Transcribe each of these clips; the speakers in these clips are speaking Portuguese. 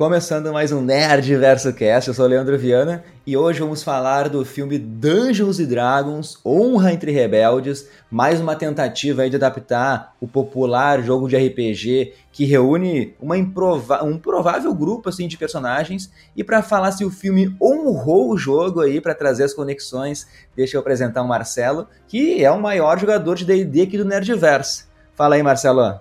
Começando mais um Nerd Verso Cast, eu sou o Leandro Viana e hoje vamos falar do filme Dungeons Dragons Honra entre Rebeldes, mais uma tentativa de adaptar o popular jogo de RPG que reúne uma um provável grupo assim de personagens e para falar se o filme honrou o jogo aí para trazer as conexões, deixa eu apresentar o Marcelo, que é o maior jogador de D&D aqui do Nerdverse. Fala aí, Marcelo.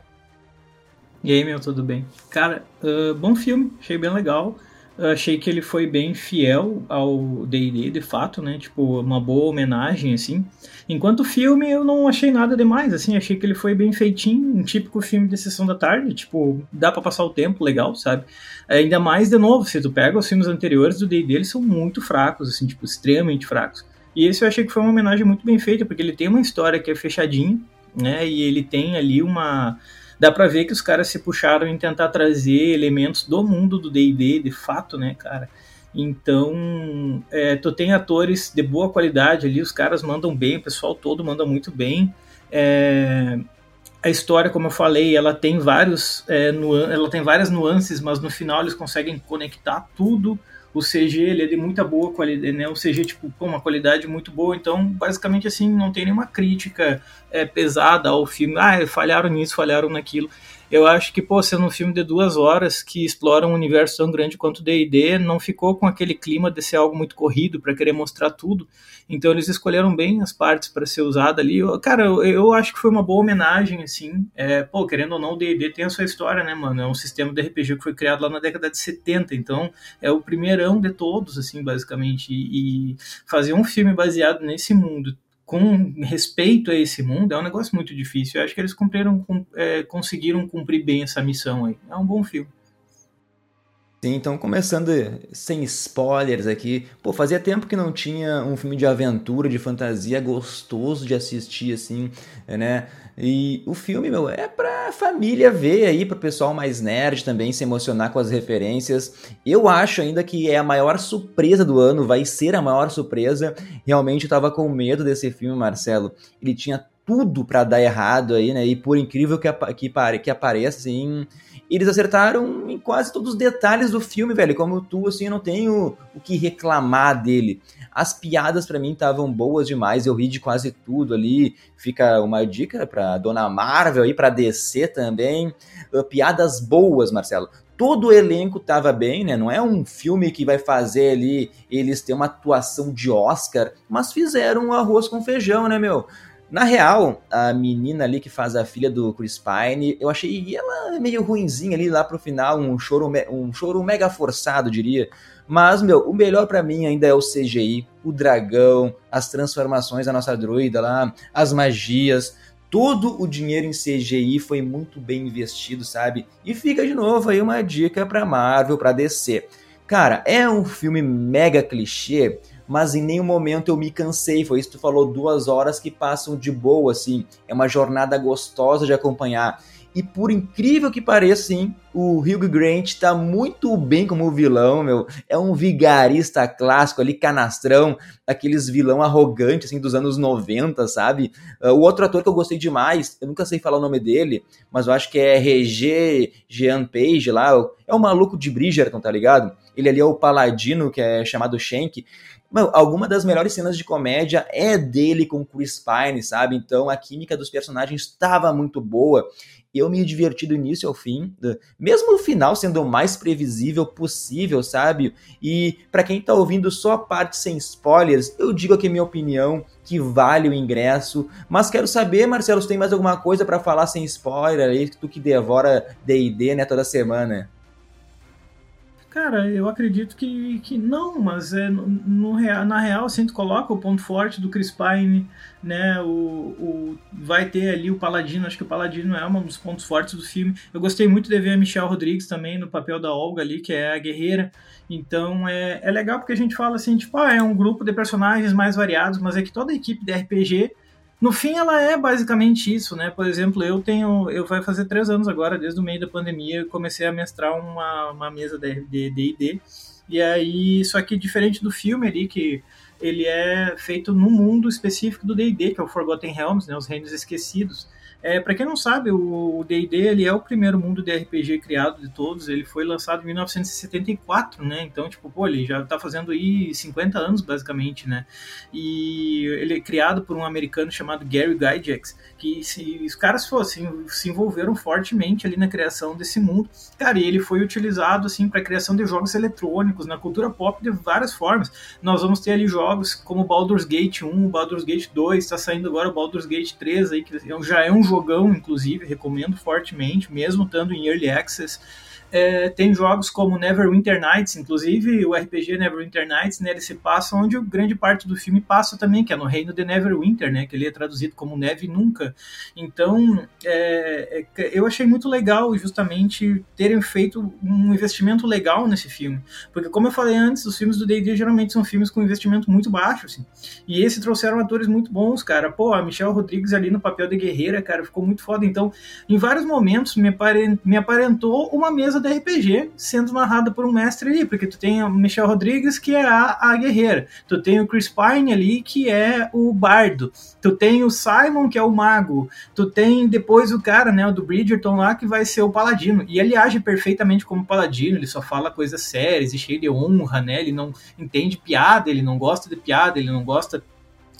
E aí, meu, tudo bem? Cara, uh, bom filme, achei bem legal. Uh, achei que ele foi bem fiel ao D&D, de fato, né? Tipo, uma boa homenagem, assim. Enquanto filme, eu não achei nada demais, assim. Achei que ele foi bem feitinho, um típico filme de sessão da tarde. Tipo, dá para passar o tempo legal, sabe? Ainda mais, de novo, se tu pega os filmes anteriores do D&D, eles são muito fracos, assim, tipo, extremamente fracos. E esse eu achei que foi uma homenagem muito bem feita, porque ele tem uma história que é fechadinha, né? E ele tem ali uma dá para ver que os caras se puxaram em tentar trazer elementos do mundo do D&D, de fato, né, cara? Então, é, tu tem atores de boa qualidade ali, os caras mandam bem, o pessoal todo manda muito bem. É, a história, como eu falei, ela tem vários, é, ela tem várias nuances, mas no final eles conseguem conectar tudo o CG ele é de muita boa qualidade, né? O CG tipo com uma qualidade muito boa, então basicamente assim não tem nenhuma crítica é, pesada ao filme. Ah, falharam nisso, falharam naquilo. Eu acho que, pô, sendo um filme de duas horas que explora um universo tão grande quanto o D&D, não ficou com aquele clima de ser algo muito corrido para querer mostrar tudo. Então eles escolheram bem as partes para ser usada ali. Cara, eu, eu, acho que foi uma boa homenagem, assim. É, pô, querendo ou não, o D&D tem a sua história, né, mano? É um sistema de RPG que foi criado lá na década de 70, então é o primeirão de todos, assim, basicamente. E, e fazer um filme baseado nesse mundo com respeito a esse mundo é um negócio muito difícil. Eu acho que eles cumpriram, é, conseguiram cumprir bem essa missão aí. É um bom filme. Sim, então começando sem spoilers aqui. Pô, fazia tempo que não tinha um filme de aventura, de fantasia gostoso de assistir, assim, né? E o filme, meu, é pra família ver aí, pro pessoal mais nerd também se emocionar com as referências. Eu acho ainda que é a maior surpresa do ano, vai ser a maior surpresa. Realmente eu tava com medo desse filme, Marcelo. Ele tinha tudo para dar errado aí, né? E por incrível que, que, que apareça, assim, eles acertaram em quase todos os detalhes do filme, velho. Como tu, assim, eu não tenho o que reclamar dele. As piadas para mim estavam boas demais, eu ri de quase tudo ali. Fica uma dica para Dona Marvel e para DC também. Uh, piadas boas, Marcelo. Todo o elenco tava bem, né? Não é um filme que vai fazer ali eles ter uma atuação de Oscar, mas fizeram um arroz com feijão, né, meu? Na real, a menina ali que faz a filha do Chris Pine, eu achei ela meio ruinzinha ali lá pro final, um choro, um choro mega forçado, diria. Mas, meu, o melhor para mim ainda é o CGI, o dragão, as transformações da nossa druida lá, as magias. Todo o dinheiro em CGI foi muito bem investido, sabe? E fica de novo aí uma dica pra Marvel, pra DC. Cara, é um filme mega clichê, mas em nenhum momento eu me cansei. Foi isso que tu falou, duas horas que passam de boa, assim. É uma jornada gostosa de acompanhar. E por incrível que pareça, sim, o Hugh Grant tá muito bem como vilão, meu. É um vigarista clássico ali, canastrão, aqueles vilão arrogante, assim, dos anos 90, sabe? Uh, o outro ator que eu gostei demais, eu nunca sei falar o nome dele, mas eu acho que é Regé Jean Page lá, é o maluco de Bridgerton, tá ligado? Ele ali é o paladino, que é chamado Shank. Mano, alguma das melhores cenas de comédia é dele com Chris Pine, sabe? Então a química dos personagens estava muito boa. Eu me diverti do início ao fim, mesmo o final sendo o mais previsível possível, sabe? E para quem tá ouvindo só a parte sem spoilers, eu digo aqui minha opinião que vale o ingresso. Mas quero saber, Marcelo, se tem mais alguma coisa para falar sem spoiler aí, tu que devora D&D, né, toda semana. Cara, eu acredito que, que não, mas é, no, no, na real, assim, tu coloca o ponto forte do Chris Pine, né, o, o, vai ter ali o Paladino, acho que o Paladino é um dos pontos fortes do filme. Eu gostei muito de ver a Michelle Rodrigues também no papel da Olga ali, que é a guerreira, então é, é legal porque a gente fala assim, tipo, ah, é um grupo de personagens mais variados, mas é que toda a equipe de RPG no fim, ela é basicamente isso, né? Por exemplo, eu tenho. Eu vai fazer três anos agora, desde o meio da pandemia, eu comecei a mestrar uma, uma mesa de DD. E aí, só que diferente do filme ali, que ele é feito num mundo específico do D&D, que é o Forgotten Realms, né, os Reinos Esquecidos. É, para quem não sabe, o D&D ele é o primeiro mundo de RPG criado de todos. Ele foi lançado em 1974, né? Então, tipo, pô, ele já tá fazendo aí 50 anos, basicamente, né? E ele é criado por um americano chamado Gary Gygax, que se os caras fossem se envolveram fortemente ali na criação desse mundo. Cara, e ele foi utilizado assim para criação de jogos eletrônicos na cultura pop de várias formas. Nós vamos ter ali jogos como Baldur's Gate 1, Baldur's Gate 2, está saindo agora o Baldur's Gate 3 aí que já é um jogão, inclusive, recomendo fortemente, mesmo estando em Early Access. É, tem jogos como Neverwinter Nights, inclusive o RPG Neverwinter Nights, né, ele se passa onde grande parte do filme passa também, que é no reino de Neverwinter, né, que ele é traduzido como Neve Nunca. Então, é, é, eu achei muito legal justamente terem feito um investimento legal nesse filme, porque como eu falei antes, os filmes do D&D geralmente são filmes com investimento muito baixo, assim, e esse trouxeram atores muito bons, cara. Pô, a Michelle Rodrigues ali no papel de guerreira, cara, ficou muito foda. Então, em vários momentos me, me aparentou uma mesa mesa de RPG sendo narrada por um mestre ali, porque tu tem a Michelle Rodrigues, que é a, a guerreira, tu tem o Chris Pine ali, que é o bardo, tu tem o Simon, que é o mago, tu tem depois o cara, né, o do Bridgerton lá, que vai ser o paladino, e ele age perfeitamente como paladino, ele só fala coisas sérias e cheio de honra, né, ele não entende piada, ele não gosta de piada, ele não gosta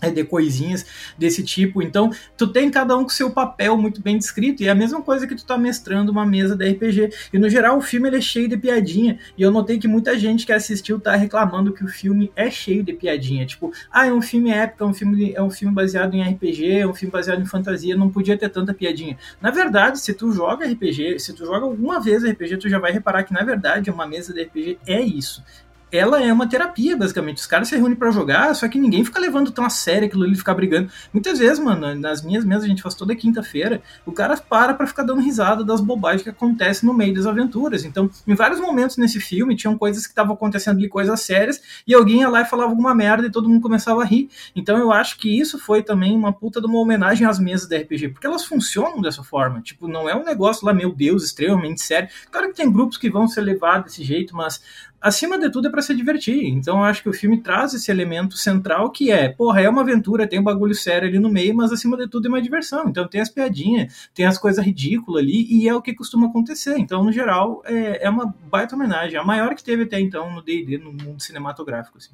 de coisinhas desse tipo. Então, tu tem cada um com seu papel muito bem descrito, e é a mesma coisa que tu tá mestrando uma mesa de RPG. E no geral, o filme ele é cheio de piadinha, e eu notei que muita gente que assistiu tá reclamando que o filme é cheio de piadinha. Tipo, ah, é um filme épico, é um filme, é um filme baseado em RPG, é um filme baseado em fantasia, não podia ter tanta piadinha. Na verdade, se tu joga RPG, se tu joga alguma vez RPG, tu já vai reparar que na verdade uma mesa de RPG é isso ela é uma terapia, basicamente. Os caras se reúnem para jogar, só que ninguém fica levando tão a sério aquilo ali, ficar brigando. Muitas vezes, mano, nas minhas mesas, a gente faz toda quinta-feira, o cara para pra ficar dando risada das bobagens que acontecem no meio das aventuras. Então, em vários momentos nesse filme, tinham coisas que estavam acontecendo ali, coisas sérias, e alguém ia lá e falava alguma merda e todo mundo começava a rir. Então, eu acho que isso foi também uma puta de uma homenagem às mesas da RPG, porque elas funcionam dessa forma. Tipo, não é um negócio lá, meu Deus, extremamente sério. Claro que tem grupos que vão ser levados desse jeito, mas acima de tudo é para se divertir. Então eu acho que o filme traz esse elemento central que é, porra, é uma aventura, tem um bagulho sério ali no meio, mas acima de tudo é uma diversão. Então tem as piadinhas, tem as coisas ridículas ali e é o que costuma acontecer. Então, no geral, é, é uma baita homenagem, a maior que teve até então no D&D, no mundo cinematográfico, assim.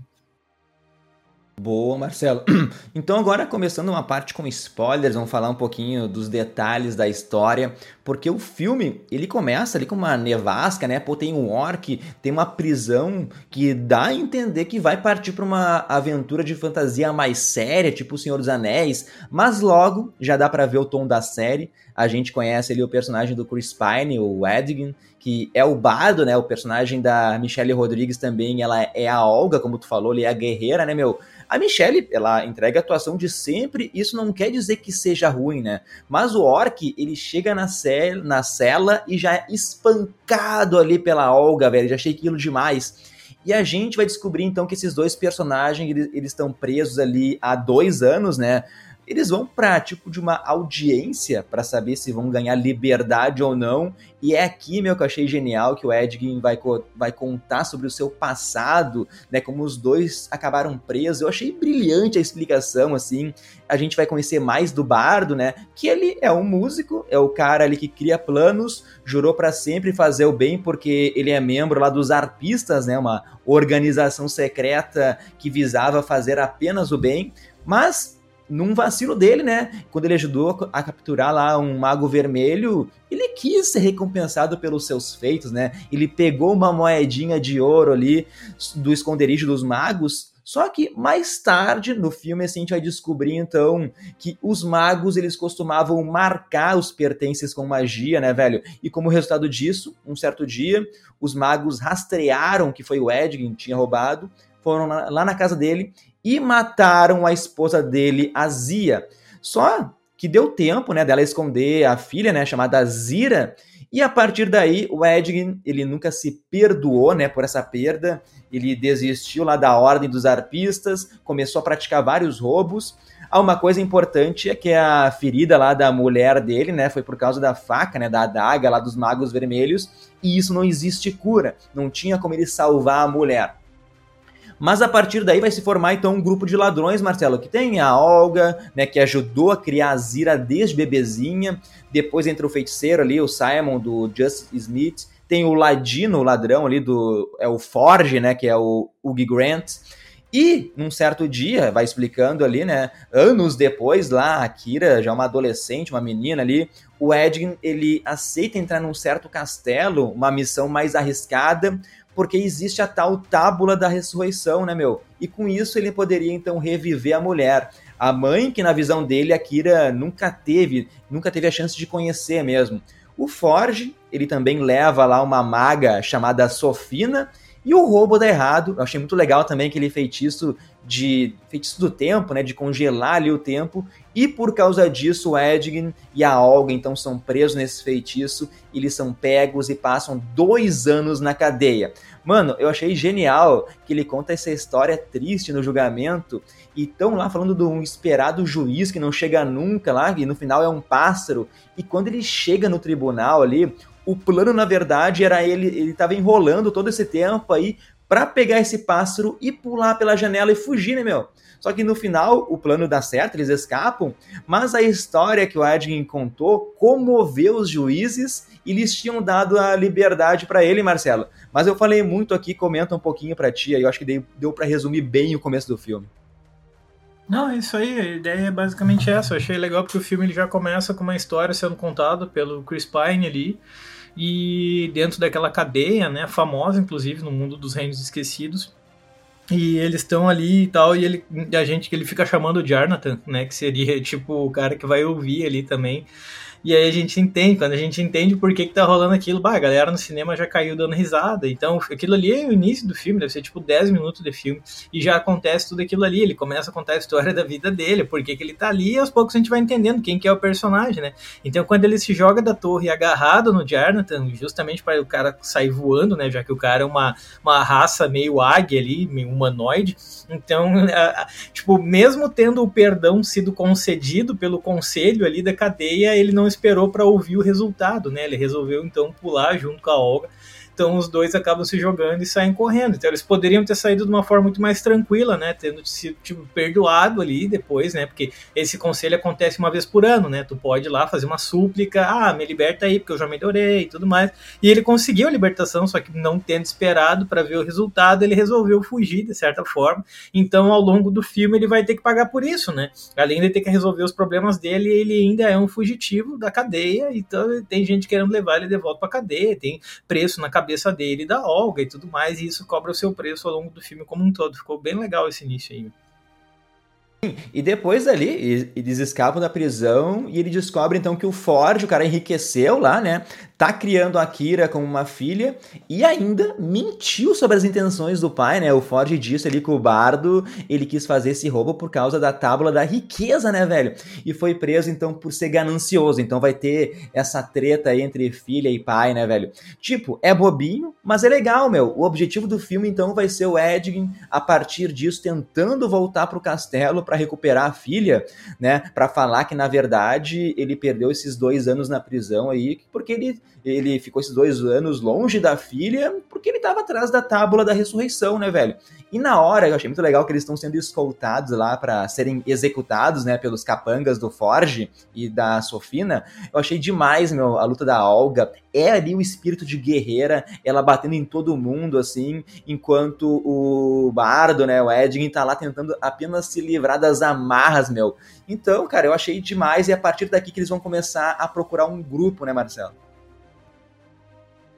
Boa, Marcelo. Então agora começando uma parte com spoilers, vamos falar um pouquinho dos detalhes da história, porque o filme, ele começa ali com uma nevasca, né? Pô, tem um orc, tem uma prisão que dá a entender que vai partir para uma aventura de fantasia mais séria, tipo O Senhor dos Anéis, mas logo já dá para ver o tom da série. A gente conhece ali o personagem do Chris Pine, o Edgin, que é o bardo, né? O personagem da Michelle Rodrigues também, ela é a Olga, como tu falou, ele é a guerreira, né, meu? A Michelle, ela entrega a atuação de sempre, isso não quer dizer que seja ruim, né? Mas o Orc, ele chega na, cel na cela e já é espancado ali pela Olga, velho, já achei aquilo demais. E a gente vai descobrir então que esses dois personagens, eles, estão presos ali há dois anos, né? Eles vão para tipo de uma audiência para saber se vão ganhar liberdade ou não. E é aqui, meu, que eu achei genial que o Edgin vai, vai contar sobre o seu passado, né? Como os dois acabaram presos. Eu achei brilhante a explicação, assim. A gente vai conhecer mais do Bardo, né? Que ele é um músico, é o cara ali que cria planos, jurou para sempre fazer o bem porque ele é membro lá dos Arpistas, né? Uma organização secreta que visava fazer apenas o bem. Mas num vacilo dele, né? Quando ele ajudou a capturar lá um mago vermelho, ele quis ser recompensado pelos seus feitos, né? Ele pegou uma moedinha de ouro ali do esconderijo dos magos. Só que mais tarde no filme assim, a gente vai descobrir então que os magos eles costumavam marcar os pertences com magia, né, velho? E como resultado disso, um certo dia, os magos rastrearam que foi o Ed que tinha roubado, foram lá na casa dele e mataram a esposa dele, a Zia. Só que deu tempo, né, dela esconder a filha, né, chamada Zira, e a partir daí o Edgin, ele nunca se perdoou, né, por essa perda. Ele desistiu lá da ordem dos arpistas, começou a praticar vários roubos. Ah, uma coisa importante é que a ferida lá da mulher dele, né, foi por causa da faca, né, da adaga lá dos magos vermelhos, e isso não existe cura, não tinha como ele salvar a mulher. Mas a partir daí vai se formar então um grupo de ladrões, Marcelo, que tem a Olga, né, que ajudou a criar a Zira desde bebezinha. Depois entra o feiticeiro ali, o Simon do Just Smith. Tem o Ladino, o ladrão ali do. É o Forge, né? Que é o Hugh Grant. E, num certo dia, vai explicando ali, né? Anos depois, lá, a Kira, já uma adolescente, uma menina ali, o Edgin, ele aceita entrar num certo castelo, uma missão mais arriscada, porque existe a tal tábula da ressurreição, né, meu? E com isso ele poderia, então, reviver a mulher. A mãe, que na visão dele, a Kira nunca teve, nunca teve a chance de conhecer mesmo. O Forge, ele também leva lá uma maga chamada Sofina, e o roubo dá errado. Eu achei muito legal também aquele feitiço de feitiço do tempo, né, de congelar ali o tempo, e por causa disso o Edgin e a Olga então são presos nesse feitiço, eles são pegos e passam dois anos na cadeia. Mano, eu achei genial que ele conta essa história triste no julgamento. E estão lá falando de um esperado juiz que não chega nunca lá, e no final é um pássaro, e quando ele chega no tribunal ali, o plano, na verdade, era ele, ele estava enrolando todo esse tempo aí para pegar esse pássaro e pular pela janela e fugir, né, meu? Só que no final o plano dá certo, eles escapam, mas a história que o Edgin contou comoveu os juízes e eles tinham dado a liberdade para ele, Marcelo. Mas eu falei muito aqui, comenta um pouquinho para ti, aí eu acho que deu, deu para resumir bem o começo do filme. Não, é isso aí, a ideia é basicamente essa. Eu achei legal porque o filme ele já começa com uma história sendo contada pelo Chris Pine ali e dentro daquela cadeia, né, famosa inclusive no mundo dos reinos esquecidos. E eles estão ali e tal, e ele, a gente que ele fica chamando o Jarnathan, né, que seria tipo o cara que vai ouvir ali também. E aí a gente entende, quando a gente entende por que, que tá rolando aquilo, bah, a galera no cinema já caiu dando risada. Então, aquilo ali é o início do filme, deve ser tipo 10 minutos de filme, e já acontece tudo aquilo ali. Ele começa a contar a história da vida dele, por que, que ele tá ali, e aos poucos a gente vai entendendo quem que é o personagem, né? Então, quando ele se joga da torre agarrado no Jarnathan, justamente para o cara sair voando, né? Já que o cara é uma, uma raça meio águia ali, meio humanoide. Então, tipo, mesmo tendo o perdão sido concedido pelo conselho ali da cadeia, ele não esperou para ouvir o resultado, né? Ele resolveu então pular junto com a Olga então os dois acabam se jogando e saem correndo. Então eles poderiam ter saído de uma forma muito mais tranquila, né? Tendo sido tipo, perdoado ali depois, né? Porque esse conselho acontece uma vez por ano, né? Tu pode ir lá fazer uma súplica, ah, me liberta aí, porque eu já melhorei e tudo mais. E ele conseguiu a libertação, só que não tendo esperado para ver o resultado, ele resolveu fugir de certa forma. Então, ao longo do filme, ele vai ter que pagar por isso, né? Além de ter que resolver os problemas dele, ele ainda é um fugitivo da cadeia, então tem gente querendo levar ele de volta pra cadeia, tem preço na cabeça cabeça dele da Olga e tudo mais, e isso cobra o seu preço ao longo do filme como um todo. Ficou bem legal esse início aí. E depois ali, eles escapam da prisão e ele descobre então que o Ford, o cara enriqueceu lá, né? Tá criando a Kira como uma filha e ainda mentiu sobre as intenções do pai, né? O Ford disse ali que o Bardo, ele quis fazer esse roubo por causa da tábula da riqueza, né, velho? E foi preso então por ser ganancioso. Então vai ter essa treta entre filha e pai, né, velho? Tipo, é bobinho, mas é legal, meu. O objetivo do filme então vai ser o Edgin a partir disso tentando voltar pro castelo para recuperar a filha, né? Para falar que na verdade ele perdeu esses dois anos na prisão aí, porque ele, ele ficou esses dois anos longe da filha, porque ele estava atrás da tábula da ressurreição, né, velho? E na hora, eu achei muito legal que eles estão sendo escoltados lá para serem executados, né, pelos capangas do Forge e da Sofina. Eu achei demais, meu, a luta da Olga. É ali o espírito de guerreira, ela batendo em todo mundo, assim, enquanto o Bardo, né, o Edgin, tá lá tentando apenas se livrar das amarras, meu. Então, cara, eu achei demais e é a partir daqui que eles vão começar a procurar um grupo, né, Marcelo?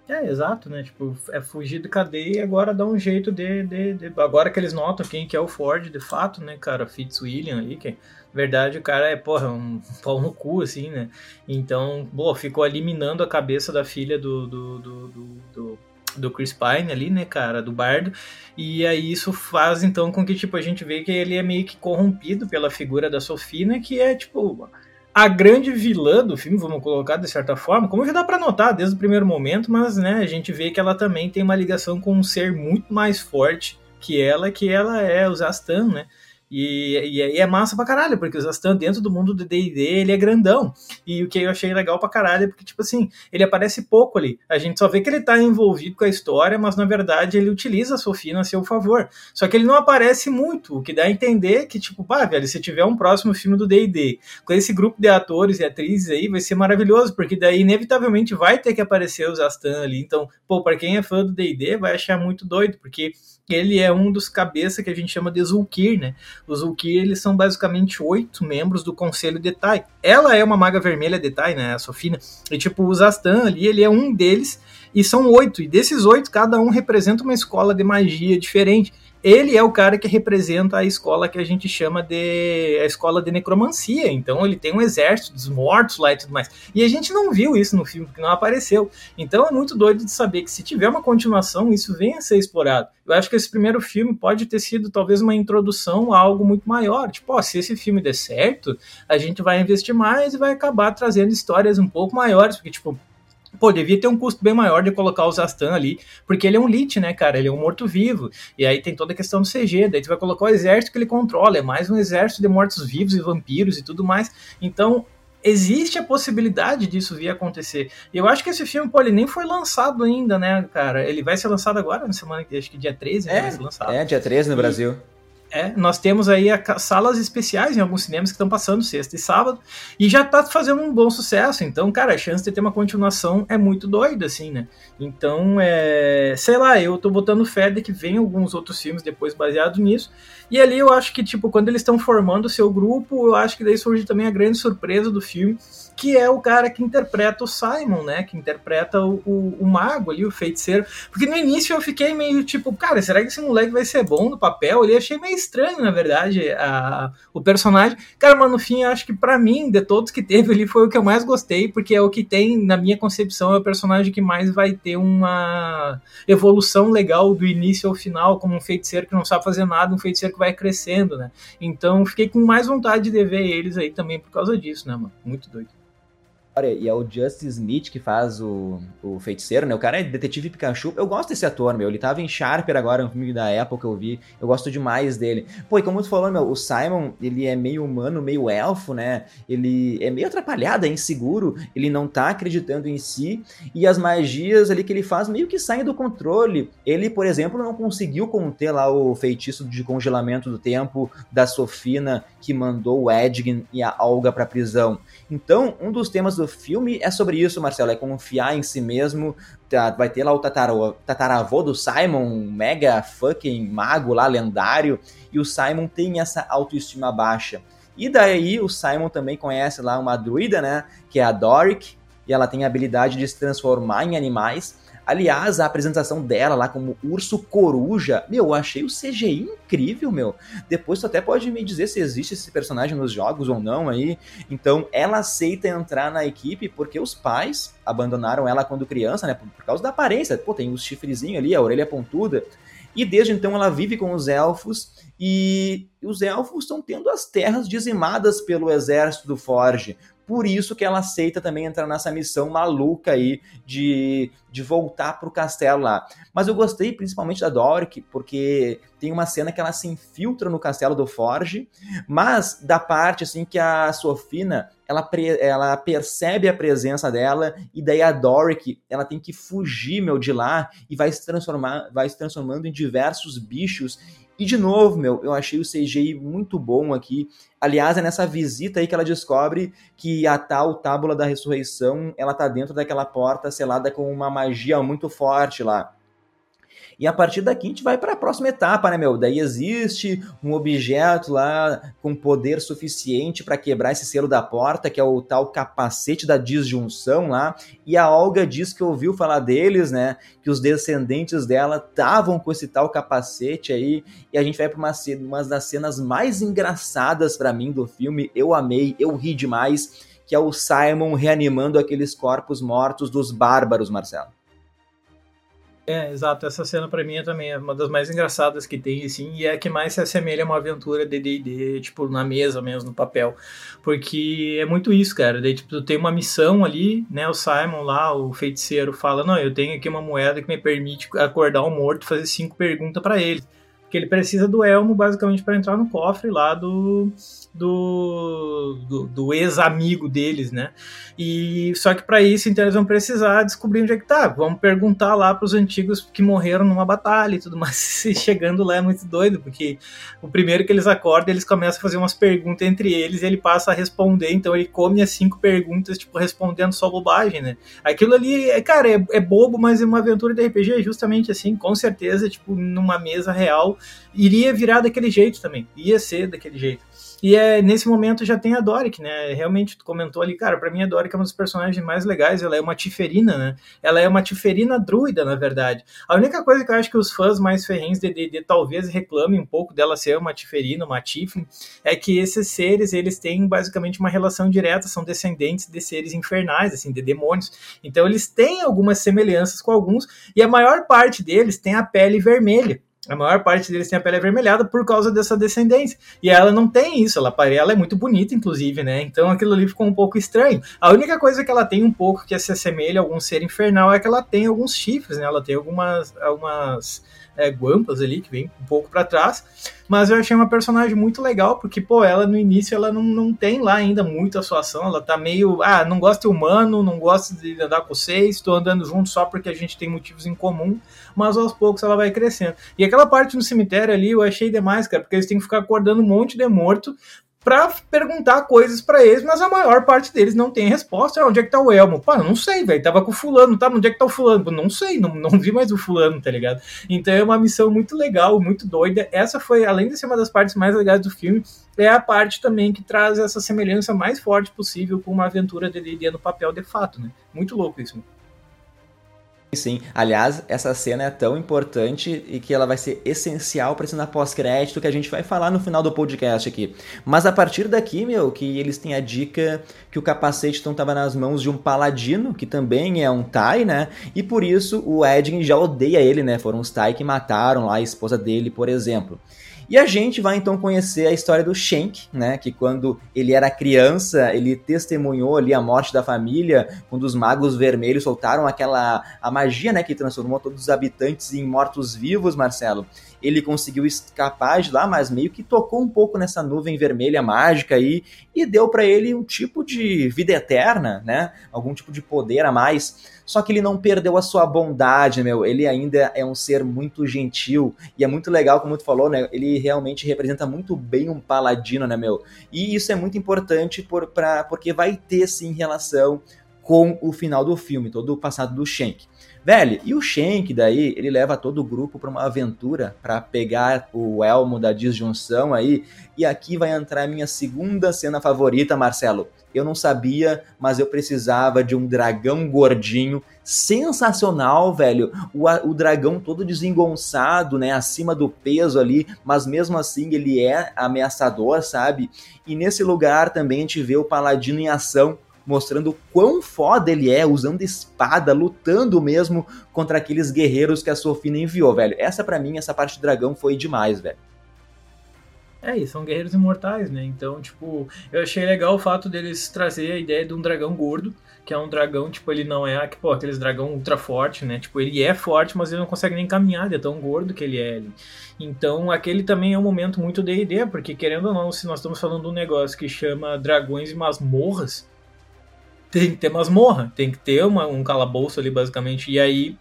É, exato, né? Tipo, é fugir de cadeia e agora dá um jeito de, de, de, Agora que eles notam quem que é o Ford, de fato, né, cara? Fitzwilliam aí, que verdade o cara é, porra, um pau no cu, assim, né? Então, boa, ficou eliminando a cabeça da filha do, do, do, do, do do Chris Pine ali, né, cara, do Bardo. E aí isso faz então com que tipo a gente vê que ele é meio que corrompido pela figura da Sofina, que é tipo a grande vilã do filme, vamos colocar de certa forma, como já dá para notar desde o primeiro momento, mas né, a gente vê que ela também tem uma ligação com um ser muito mais forte que ela, que ela é o Zastan, né? E, e aí é massa pra caralho, porque o Zastan, dentro do mundo do DD, ele é grandão. E o que eu achei legal pra caralho é porque, tipo assim, ele aparece pouco ali. A gente só vê que ele tá envolvido com a história, mas na verdade ele utiliza a Sofina a seu favor. Só que ele não aparece muito, o que dá a entender que, tipo, pá, velho, se tiver um próximo filme do DD com esse grupo de atores e atrizes aí, vai ser maravilhoso, porque daí inevitavelmente vai ter que aparecer o Zastan ali. Então, pô, pra quem é fã do DD, vai achar muito doido, porque ele é um dos cabeças que a gente chama de Zulkir, né? Os Zulkir, eles são basicamente oito membros do Conselho de Tai. Ela é uma maga vermelha de Tai, né? A Sofina. E, tipo, o Zastan ali, ele é um deles, e são oito. E desses oito, cada um representa uma escola de magia diferente ele é o cara que representa a escola que a gente chama de a escola de necromancia. Então ele tem um exército dos mortos lá e tudo mais. E a gente não viu isso no filme, porque não apareceu. Então é muito doido de saber que se tiver uma continuação, isso venha a ser explorado. Eu acho que esse primeiro filme pode ter sido talvez uma introdução a algo muito maior. Tipo, ó, se esse filme der certo, a gente vai investir mais e vai acabar trazendo histórias um pouco maiores, porque tipo, pô, devia ter um custo bem maior de colocar o Zastan ali, porque ele é um lit, né, cara? Ele é um morto-vivo. E aí tem toda a questão do CG, daí tu vai colocar o exército que ele controla, é mais um exército de mortos-vivos e vampiros e tudo mais. Então, existe a possibilidade disso vir a acontecer. E eu acho que esse filme, pô, ele nem foi lançado ainda, né, cara? Ele vai ser lançado agora, na semana que acho que dia 13, é, vai ser lançado. É, dia 13 no e, Brasil. É, nós temos aí a, salas especiais em alguns cinemas que estão passando sexta e sábado e já tá fazendo um bom sucesso. Então, cara, a chance de ter uma continuação é muito doida, assim, né? Então, é, sei lá, eu tô botando fé de que vem alguns outros filmes depois baseados nisso. E ali eu acho que, tipo, quando eles estão formando o seu grupo, eu acho que daí surge também a grande surpresa do filme, que é o cara que interpreta o Simon, né? Que interpreta o, o, o, mago ali, o feiticeiro. Porque no início eu fiquei meio tipo, cara, será que esse moleque vai ser bom no papel? Eu achei meio estranho, na verdade, a, o personagem. Cara, mas no fim, eu acho que para mim, de todos que teve ali, foi o que eu mais gostei, porque é o que tem, na minha concepção, é o personagem que mais vai ter uma evolução legal do início ao final, como um feiticeiro que não sabe fazer nada, um feiticeiro que vai crescendo, né? Então fiquei com mais vontade de ver eles aí também por causa disso, né, mano? Muito doido e é o Justin Smith que faz o, o feiticeiro, né? O cara é detetive Pikachu. Eu gosto desse ator, meu. Ele tava em Sharper agora, um filme da época que eu vi. Eu gosto demais dele. Pô, e como tu falou, meu, o Simon, ele é meio humano, meio elfo, né? Ele é meio atrapalhado, é inseguro. Ele não tá acreditando em si. E as magias ali que ele faz meio que saem do controle. Ele, por exemplo, não conseguiu conter lá o feitiço de congelamento do tempo da Sofina que mandou o Edgin e a Olga pra prisão. Então, um dos temas do filme é sobre isso, Marcelo, é confiar em si mesmo. Tá, vai ter lá o tataro, tataravô do Simon, mega fucking mago lá, lendário, e o Simon tem essa autoestima baixa. E daí o Simon também conhece lá uma druida, né, que é a Doric, e ela tem a habilidade de se transformar em animais. Aliás, a apresentação dela lá como urso coruja, meu, eu achei o CGI incrível, meu. Depois tu até pode me dizer se existe esse personagem nos jogos ou não aí. Então, ela aceita entrar na equipe porque os pais abandonaram ela quando criança, né? Por, causa da aparência. Pô, tem os chifrezinhos ali, a orelha pontuda. E desde então ela vive com os elfos e os elfos estão tendo as terras dizimadas pelo exército do Forge. Por isso que ela aceita também entrar nessa missão maluca aí de, de voltar pro castelo lá. Mas eu gostei principalmente da Doric, porque tem uma cena que ela se infiltra no castelo do Forge, mas da parte assim que a Sofina ela, ela percebe a presença dela e daí a Doric ela tem que fugir meu de lá e vai se transformar vai se transformando em diversos bichos e de novo, meu, eu achei o CGI muito bom aqui. Aliás, é nessa visita aí que ela descobre que a tal Tábula da Ressurreição, ela tá dentro daquela porta selada com uma magia muito forte lá. E a partir daqui a gente vai para a próxima etapa, né, meu? Daí existe um objeto lá com poder suficiente para quebrar esse selo da porta, que é o tal capacete da disjunção lá. E a Olga diz que ouviu falar deles, né? Que os descendentes dela estavam com esse tal capacete aí. E a gente vai para uma, uma das cenas mais engraçadas para mim do filme. Eu amei, eu ri demais. Que é o Simon reanimando aqueles corpos mortos dos bárbaros, Marcelo. É, exato. Essa cena para mim é também uma das mais engraçadas que tem, assim, e é a que mais se assemelha a uma aventura de D&D, tipo, na mesa mesmo, no papel. Porque é muito isso, cara. Daí, tipo, tu tem uma missão ali, né, o Simon lá, o feiticeiro, fala, não, eu tenho aqui uma moeda que me permite acordar um morto e fazer cinco perguntas para ele. que ele precisa do elmo basicamente para entrar no cofre lá do do, do, do ex-amigo deles, né? E só que para isso então eles vão precisar descobrir onde é que tá. Vamos perguntar lá para os antigos que morreram numa batalha e tudo mais. E chegando lá é muito doido, porque o primeiro que eles acordam, eles começam a fazer umas perguntas entre eles e ele passa a responder. Então ele come as cinco perguntas, tipo, respondendo só bobagem, né? Aquilo ali, é, cara, é, é bobo, mas é uma aventura de RPG é justamente assim, com certeza, tipo, numa mesa real, iria virar daquele jeito também. Ia ser daquele jeito. E é, nesse momento já tem a Doric, né? Realmente, tu comentou ali, cara, para mim a Doric é uma dos personagens mais legais, ela é uma tiferina, né? Ela é uma tiferina druida, na verdade. A única coisa que eu acho que os fãs mais ferrenhos de D&D talvez reclamem um pouco dela ser uma tiferina, uma tiflin, é que esses seres, eles têm basicamente uma relação direta, são descendentes de seres infernais, assim, de demônios. Então eles têm algumas semelhanças com alguns, e a maior parte deles tem a pele vermelha. A maior parte deles tem a pele avermelhada por causa dessa descendência. E ela não tem isso, ela, ela é muito bonita, inclusive, né? Então aquilo ali ficou um pouco estranho. A única coisa que ela tem um pouco que se assemelha a algum ser infernal é que ela tem alguns chifres, né? Ela tem algumas, algumas é, guampas ali, que vem um pouco para trás. Mas eu achei uma personagem muito legal, porque, pô, ela no início ela não, não tem lá ainda muito a sua ação, ela tá meio, ah, não gosto de humano, não gosto de andar com vocês, estou andando junto só porque a gente tem motivos em comum, mas aos poucos ela vai crescendo. E aquela parte no cemitério ali eu achei demais, cara, porque eles têm que ficar acordando um monte de morto para perguntar coisas para eles, mas a maior parte deles não tem resposta. Ah, onde é que tá o Elmo? Pá, não sei, velho. Tava com o fulano, tá? Onde é que tá o fulano? Não sei, não, não vi mais o fulano, tá ligado? Então é uma missão muito legal, muito doida. Essa foi, além de ser uma das partes mais legais do filme, é a parte também que traz essa semelhança mais forte possível com uma aventura de D&D no papel de fato, né? Muito louco isso. Mano. Sim, aliás, essa cena é tão importante e que ela vai ser essencial para cena pós-crédito que a gente vai falar no final do podcast aqui. Mas a partir daqui, meu, que eles têm a dica que o capacete então estava nas mãos de um paladino, que também é um Tai, né? E por isso o Edgin já odeia ele, né? Foram os Tai que mataram lá a esposa dele, por exemplo. E a gente vai então conhecer a história do Shank, né? Que quando ele era criança, ele testemunhou ali a morte da família, quando os magos vermelhos soltaram aquela a magia, né? Que transformou todos os habitantes em mortos-vivos, Marcelo. Ele conseguiu escapar de lá, mas meio que tocou um pouco nessa nuvem vermelha mágica aí e deu para ele um tipo de vida eterna, né? Algum tipo de poder a mais só que ele não perdeu a sua bondade, meu. Ele ainda é um ser muito gentil. E é muito legal, como tu falou, né? Ele realmente representa muito bem um paladino, né, meu? E isso é muito importante por, pra, porque vai ter, sim, relação com o final do filme, todo o passado do Shank. Velho, e o Shank daí, ele leva todo o grupo para uma aventura para pegar o elmo da disjunção aí. E aqui vai entrar a minha segunda cena favorita, Marcelo. Eu não sabia, mas eu precisava de um dragão gordinho sensacional, velho. O, o dragão todo desengonçado, né, acima do peso ali, mas mesmo assim ele é ameaçador, sabe? E nesse lugar também a gente vê o paladino em ação mostrando quão foda ele é, usando espada, lutando mesmo contra aqueles guerreiros que a Sofina enviou, velho. Essa para mim, essa parte do dragão foi demais, velho. É, e são guerreiros imortais, né? Então, tipo, eu achei legal o fato deles trazer a ideia de um dragão gordo, que é um dragão, tipo, ele não é pô, aqueles dragão ultra forte, né? Tipo, ele é forte, mas ele não consegue nem caminhar, ele é tão gordo que ele é. Então, aquele também é um momento muito D&D, porque querendo ou não, se nós estamos falando de um negócio que chama Dragões e Masmorras, tem que ter masmorra, tem que ter uma, um calabouço ali, basicamente. E aí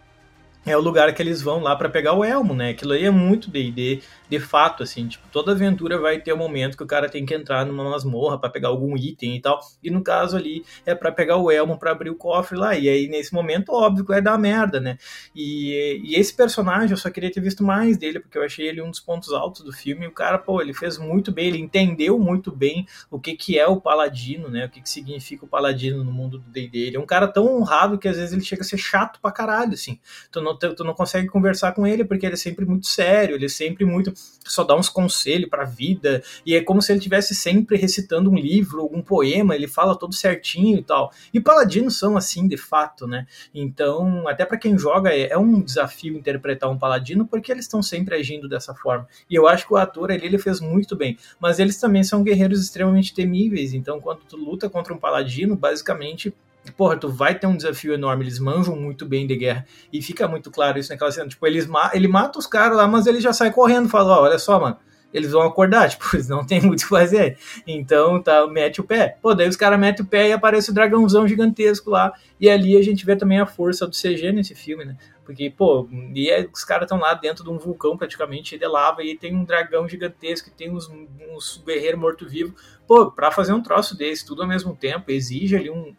é o lugar que eles vão lá para pegar o elmo, né? Aquilo aí é muito D&D, de fato, assim, tipo, toda aventura vai ter um momento que o cara tem que entrar numa masmorra para pegar algum item e tal, e no caso ali é para pegar o elmo para abrir o cofre lá, e aí nesse momento, óbvio, vai dar merda, né? E, e esse personagem, eu só queria ter visto mais dele, porque eu achei ele um dos pontos altos do filme, e o cara, pô, ele fez muito bem, ele entendeu muito bem o que que é o paladino, né? O que que significa o paladino no mundo do D&D, ele é um cara tão honrado que às vezes ele chega a ser chato pra caralho, assim, tu não, tu não consegue conversar com ele, porque ele é sempre muito sério, ele é sempre muito só dá uns conselhos para a vida, e é como se ele tivesse sempre recitando um livro, algum poema, ele fala todo certinho e tal. E paladinos são assim, de fato, né? Então, até para quem joga, é, é, um desafio interpretar um paladino, porque eles estão sempre agindo dessa forma. E eu acho que o ator ali, ele fez muito bem. Mas eles também são guerreiros extremamente temíveis, então quando tu luta contra um paladino, basicamente porra, tu vai ter um desafio enorme, eles manjam muito bem de guerra, e fica muito claro isso naquela cena, tipo, eles ma ele mata os caras lá, mas ele já sai correndo, fala, olha só, mano, eles vão acordar, tipo, eles não tem muito o que fazer. Então, tá, mete o pé. Pô, daí os caras metem o pé e aparece o dragãozão gigantesco lá. E ali a gente vê também a força do CG nesse filme, né? Porque, pô, e é, os caras estão lá dentro de um vulcão praticamente de lava e tem um dragão gigantesco, e tem uns, uns guerreiros morto-vivo. Pô, pra fazer um troço desse, tudo ao mesmo tempo, exige ali um,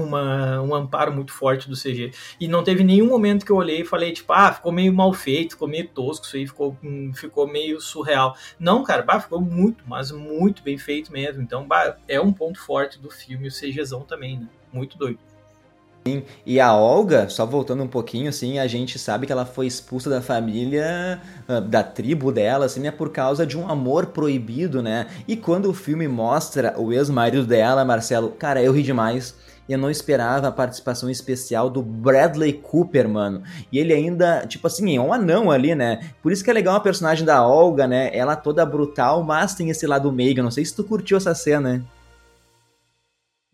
uma, um amparo muito forte do CG. E não teve nenhum momento que eu olhei e falei, tipo, ah, ficou meio mal feito, ficou meio tosco, isso aí ficou, hum, ficou meio surreal. Não, cara, bah, ficou muito, mas muito bem feito mesmo. Então, bah, é um ponto forte do filme, o CGzão também, né? Muito doido. Sim. E a Olga, só voltando um pouquinho, assim, a gente sabe que ela foi expulsa da família, ah, da tribo dela, assim, né, por causa de um amor proibido, né? E quando o filme mostra o ex-marido dela, Marcelo, cara, eu ri demais eu não esperava a participação especial do Bradley Cooper, mano. E ele ainda, tipo assim, é um anão ali, né? Por isso que é legal a personagem da Olga, né? Ela toda brutal, mas tem esse lado meiga. Não sei se tu curtiu essa cena, né?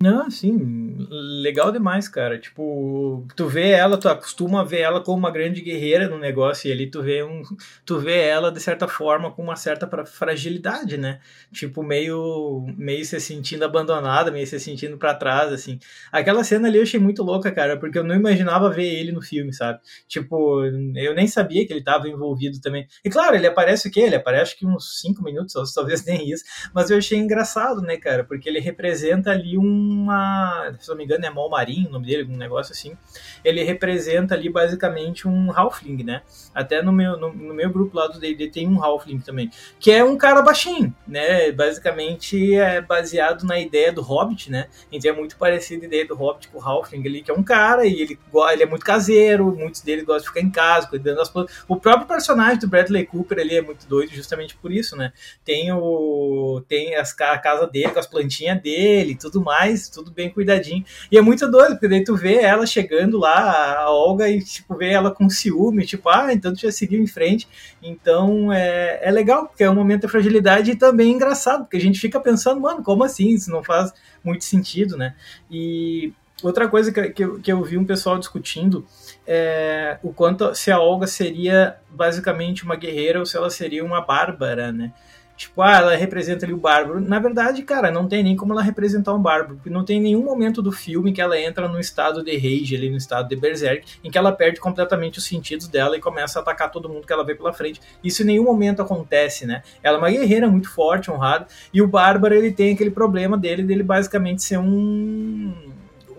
Não, sim, legal demais, cara. Tipo, tu vê ela, tu acostuma a ver ela como uma grande guerreira no negócio e ali tu vê um, tu vê ela de certa forma com uma certa fragilidade, né? Tipo, meio meio se sentindo abandonada, meio se sentindo para trás assim. Aquela cena ali eu achei muito louca, cara, porque eu não imaginava ver ele no filme, sabe? Tipo, eu nem sabia que ele estava envolvido também. E claro, ele aparece o quê? Ele aparece que uns 5 minutos, talvez nem isso, mas eu achei engraçado, né, cara? Porque ele representa ali um uma. Se não me engano, é Mal Marinho, o nome dele, um negócio assim. Ele representa ali basicamente um Halfling, né? Até no meu, no, no meu grupo lá do DD tem um Halfling também. Que é um cara baixinho, né? Basicamente é baseado na ideia do Hobbit, né? Então é muito parecido a ideia do Hobbit com o Halfling ali, que é um cara e ele, ele é muito caseiro, muitos deles gostam de ficar em casa, cuidando das coisas. O próprio personagem do Bradley Cooper ali é muito doido justamente por isso, né? Tem o. Tem as, a casa dele com as plantinhas dele e tudo mais tudo bem cuidadinho. E é muito doido, porque daí tu vê ela chegando lá, a Olga, e tipo, vê ela com ciúme, tipo, ah, então tu já seguiu em frente. Então é, é legal, porque é um momento de fragilidade e também engraçado, porque a gente fica pensando, mano, como assim? Isso não faz muito sentido, né? E outra coisa que, que, eu, que eu vi um pessoal discutindo é o quanto se a Olga seria basicamente uma guerreira ou se ela seria uma bárbara, né? Tipo, ah, ela representa ali o bárbaro. Na verdade, cara, não tem nem como ela representar um bárbaro, porque não tem nenhum momento do filme que ela entra no estado de rage, ali no estado de berserk, em que ela perde completamente os sentidos dela e começa a atacar todo mundo que ela vê pela frente. Isso em nenhum momento acontece, né? Ela é uma guerreira muito forte, honrada, e o bárbaro, ele tem aquele problema dele, dele basicamente ser um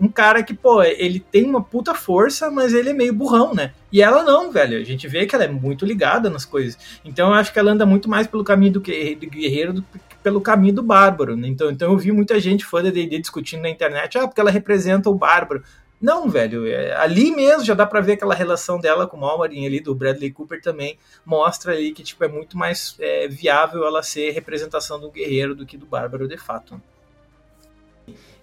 um cara que, pô, ele tem uma puta força, mas ele é meio burrão, né? E ela não, velho. A gente vê que ela é muito ligada nas coisas. Então eu acho que ela anda muito mais pelo caminho do, guerreiro do que pelo caminho do bárbaro. Né? Então, então eu vi muita gente fã da D&D discutindo na internet, ah, porque ela representa o bárbaro. Não, velho, é, ali mesmo já dá para ver aquela relação dela com o Malmarin ali, do Bradley Cooper também, mostra ali que tipo, é muito mais é, viável ela ser representação do guerreiro do que do bárbaro de fato.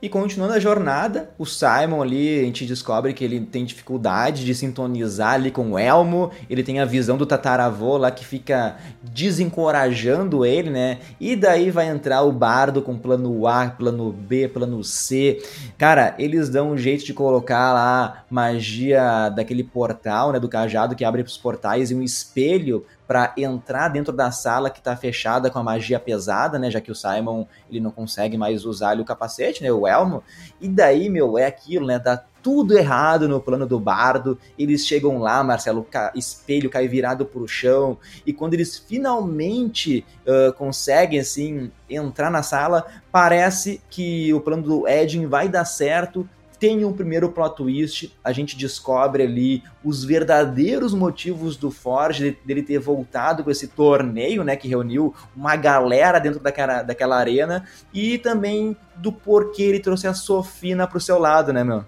E continuando a jornada, o Simon ali, a gente descobre que ele tem dificuldade de sintonizar ali com o Elmo, ele tem a visão do tataravô lá que fica desencorajando ele, né? E daí vai entrar o bardo com plano A, plano B, plano C. Cara, eles dão um jeito de colocar lá magia daquele portal, né, do cajado que abre os portais e um espelho para entrar dentro da sala que está fechada com a magia pesada, né? Já que o Simon ele não consegue mais usar ali o capacete, né? O elmo. E daí, meu, é aquilo, né? Dá tudo errado no plano do bardo. Eles chegam lá, Marcelo, espelho cai virado pro chão. E quando eles finalmente uh, conseguem, assim, entrar na sala, parece que o plano do Edin vai dar certo tem um primeiro plot twist, a gente descobre ali os verdadeiros motivos do Forge dele ter voltado com esse torneio, né, que reuniu uma galera dentro daquela, daquela arena e também do porquê ele trouxe a Sofina pro seu lado, né, meu?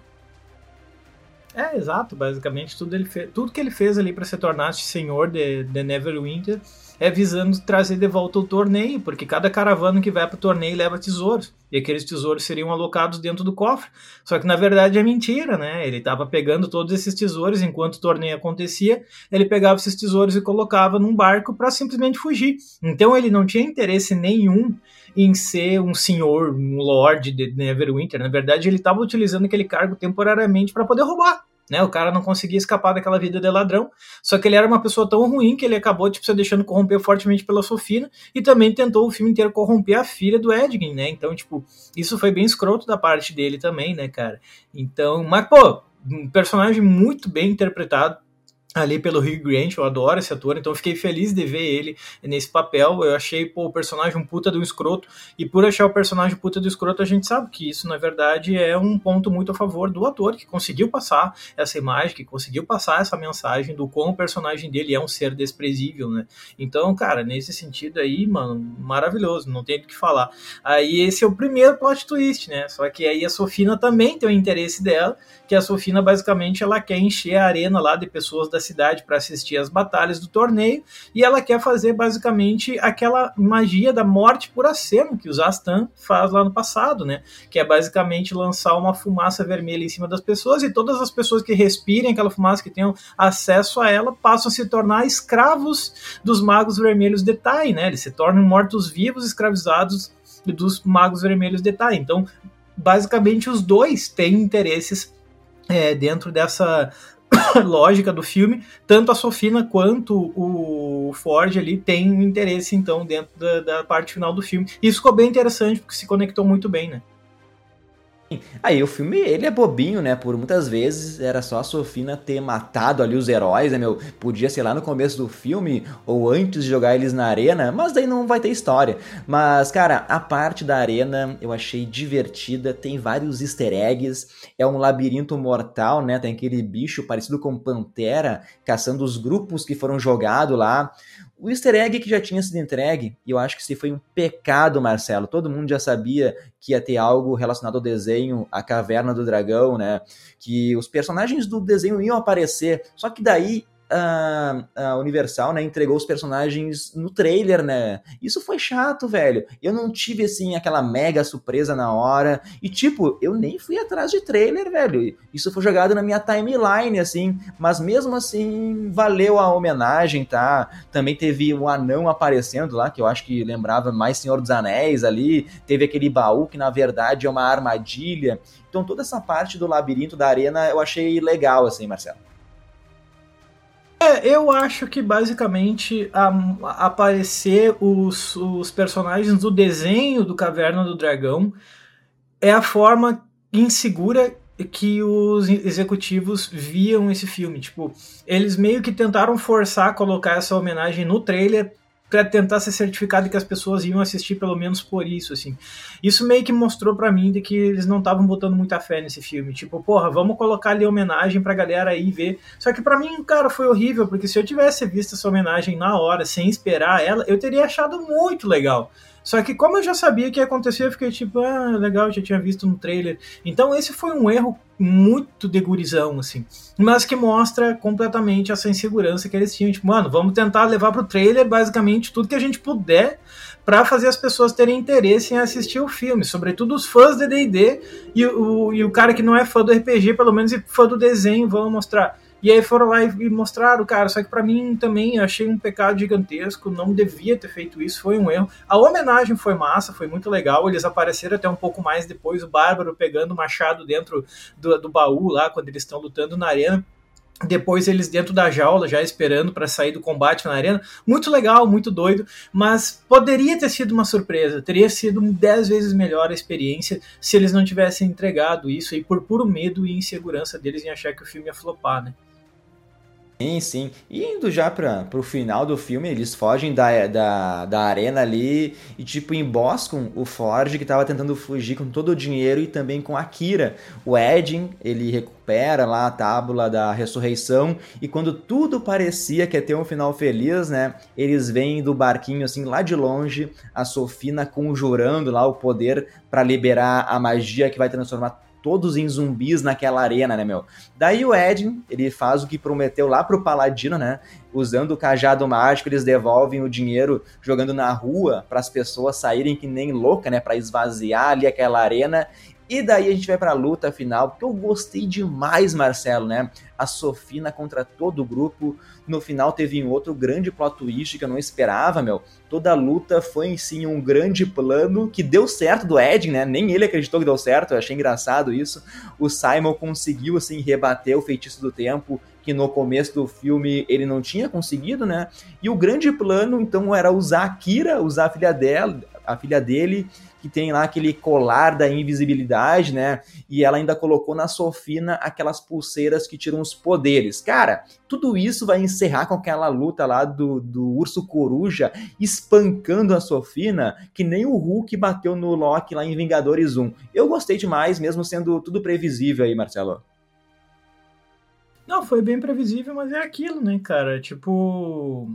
É, exato, basicamente tudo, ele fez, tudo que ele fez ali para se tornar senhor de, de Neverwinter é visando trazer de volta o torneio, porque cada caravana que vai para o torneio leva tesouros e aqueles tesouros seriam alocados dentro do cofre. Só que na verdade é mentira, né? Ele estava pegando todos esses tesouros enquanto o torneio acontecia, ele pegava esses tesouros e colocava num barco para simplesmente fugir. Então ele não tinha interesse nenhum em ser um senhor, um lord de Neverwinter. Na verdade, ele estava utilizando aquele cargo temporariamente para poder roubar. Né? O cara não conseguia escapar daquela vida de ladrão, só que ele era uma pessoa tão ruim que ele acabou tipo, se deixando corromper fortemente pela Sofina e também tentou o filme inteiro corromper a filha do Edgin, né? Então, tipo, isso foi bem escroto da parte dele também, né, cara? Então, mas, pô, um personagem muito bem interpretado ali pelo Hugh Grant, eu adoro esse ator, então fiquei feliz de ver ele nesse papel. Eu achei pô, o personagem um puta do escroto, e por achar o personagem puta do escroto, a gente sabe que isso, na verdade, é um ponto muito a favor do ator, que conseguiu passar essa imagem, que conseguiu passar essa mensagem do como o personagem dele é um ser desprezível, né? Então, cara, nesse sentido aí, mano, maravilhoso, não tem o que falar. Aí esse é o primeiro plot twist, né? Só que aí a Sofina também tem o interesse dela, que a Sofina basicamente ela quer encher a arena lá de pessoas da cidade para assistir as batalhas do torneio e ela quer fazer basicamente aquela magia da morte por aceno que o Zastan faz lá no passado, né? Que é basicamente lançar uma fumaça vermelha em cima das pessoas e todas as pessoas que respirem aquela fumaça, que tenham acesso a ela, passam a se tornar escravos dos magos vermelhos de Tai, né? Eles se tornam mortos-vivos escravizados dos magos vermelhos de Tai. Então, basicamente, os dois têm interesses é, dentro dessa lógica do filme, tanto a Sofina quanto o Ford ali têm um interesse, então, dentro da, da parte final do filme. Isso ficou bem interessante, porque se conectou muito bem, né? Aí o filme, ele é bobinho, né? Por muitas vezes era só a Sofina ter matado ali os heróis, né, meu? Podia ser lá no começo do filme ou antes de jogar eles na arena, mas daí não vai ter história. Mas, cara, a parte da arena eu achei divertida, tem vários easter eggs, é um labirinto mortal, né? Tem aquele bicho parecido com Pantera caçando os grupos que foram jogados lá. O easter egg que já tinha sido entregue, e eu acho que se foi um pecado, Marcelo. Todo mundo já sabia que ia ter algo relacionado ao desenho A Caverna do Dragão, né? Que os personagens do desenho iam aparecer. Só que daí a, Universal, né, entregou os personagens no trailer, né? Isso foi chato, velho. Eu não tive, assim, aquela mega surpresa na hora. E, tipo, eu nem fui atrás de trailer, velho. Isso foi jogado na minha timeline, assim. Mas mesmo assim, valeu a homenagem, tá? Também teve um anão aparecendo lá, que eu acho que lembrava mais Senhor dos Anéis ali. Teve aquele baú que, na verdade, é uma armadilha. Então, toda essa parte do labirinto da arena eu achei legal, assim, Marcelo. É, eu acho que basicamente aparecer os, os personagens do desenho do Caverna do Dragão é a forma insegura que os executivos viam esse filme. Tipo, eles meio que tentaram forçar a colocar essa homenagem no trailer para tentar ser certificado de que as pessoas iam assistir pelo menos por isso, assim. Isso meio que mostrou para mim de que eles não estavam botando muita fé nesse filme. Tipo, porra, vamos colocar ali homenagem pra galera aí ver. Só que para mim, cara, foi horrível, porque se eu tivesse visto essa homenagem na hora, sem esperar ela, eu teria achado muito legal. Só que como eu já sabia que ia acontecer, eu fiquei tipo, ah, legal, já tinha visto no trailer. Então esse foi um erro muito de gurizão, assim. Mas que mostra completamente essa insegurança que eles tinham. Tipo, mano, vamos tentar levar pro trailer basicamente tudo que a gente puder para fazer as pessoas terem interesse em assistir o filme, sobretudo os fãs de D&D e o, e o cara que não é fã do RPG, pelo menos e fã do desenho, vão mostrar e aí foram lá e mostraram, cara. Só que para mim também achei um pecado gigantesco. Não devia ter feito isso, foi um erro. A homenagem foi massa, foi muito legal. Eles apareceram até um pouco mais depois. O Bárbaro pegando o machado dentro do, do baú lá, quando eles estão lutando na arena depois eles dentro da jaula já esperando para sair do combate na arena. Muito legal, muito doido, mas poderia ter sido uma surpresa. Teria sido dez vezes melhor a experiência se eles não tivessem entregado isso aí por puro medo e insegurança deles em achar que o filme ia flopar, né? Sim, sim. E indo já para o final do filme, eles fogem da, da, da arena ali e, tipo, emboscam o Forge que estava tentando fugir com todo o dinheiro e também com a Kira. O Edin, ele recupera lá a tábula da ressurreição e quando tudo parecia que ia ter um final feliz, né? Eles vêm do barquinho assim lá de longe, a Sofina conjurando lá o poder para liberar a magia que vai transformar todos em zumbis naquela arena, né, meu? Daí o Ed, ele faz o que prometeu lá pro Paladino, né? Usando o cajado mágico, eles devolvem o dinheiro jogando na rua para as pessoas saírem que nem louca, né, para esvaziar ali aquela arena. E daí a gente vai pra luta final, porque eu gostei demais, Marcelo, né? A Sofina contra todo o grupo. No final teve um outro grande plot twist que eu não esperava, meu. Toda a luta foi em si um grande plano que deu certo do Ed, né? Nem ele acreditou que deu certo, eu achei engraçado isso. O Simon conseguiu, assim, rebater o feitiço do tempo, que no começo do filme ele não tinha conseguido, né? E o grande plano, então, era usar a Kira, usar a filha dela, a filha dele, que tem lá aquele colar da invisibilidade, né? E ela ainda colocou na Sofina aquelas pulseiras que tiram os poderes. Cara, tudo isso vai encerrar com aquela luta lá do, do urso coruja espancando a Sofina, que nem o Hulk bateu no Loki lá em Vingadores 1. Eu gostei demais, mesmo sendo tudo previsível aí, Marcelo. Não, foi bem previsível, mas é aquilo, né, cara? Tipo,